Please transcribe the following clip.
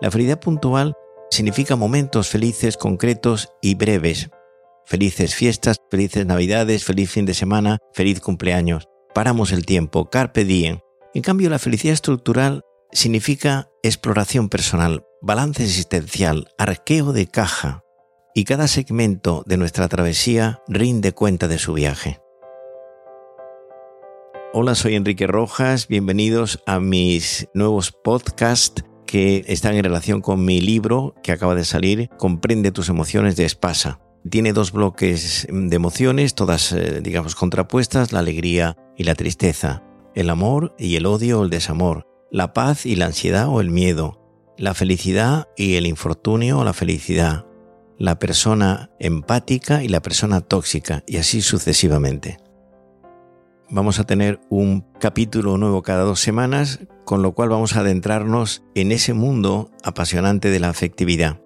La felicidad puntual significa momentos felices, concretos y breves. Felices fiestas, felices navidades, feliz fin de semana, feliz cumpleaños. Paramos el tiempo, carpe diem. En cambio, la felicidad estructural significa exploración personal, balance existencial, arqueo de caja, y cada segmento de nuestra travesía rinde cuenta de su viaje. Hola, soy Enrique Rojas, bienvenidos a mis nuevos podcasts que están en relación con mi libro que acaba de salir, Comprende tus emociones de Espasa. Tiene dos bloques de emociones, todas, eh, digamos, contrapuestas, la alegría y la tristeza, el amor y el odio o el desamor, la paz y la ansiedad o el miedo, la felicidad y el infortunio o la felicidad, la persona empática y la persona tóxica, y así sucesivamente. Vamos a tener un capítulo nuevo cada dos semanas, con lo cual vamos a adentrarnos en ese mundo apasionante de la afectividad.